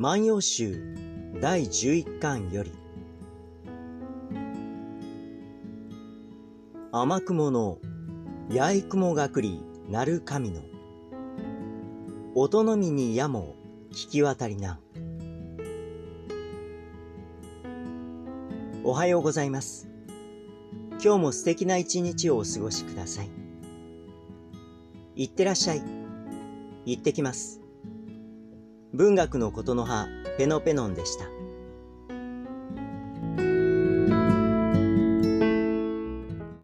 万葉集第11巻より。天雲の八重雲がくりなる神の。音のみに矢も聞き渡りな。おはようございます。今日も素敵な一日をお過ごしください。いってらっしゃい。行ってきます。文学のことの葉ペノペノンでした。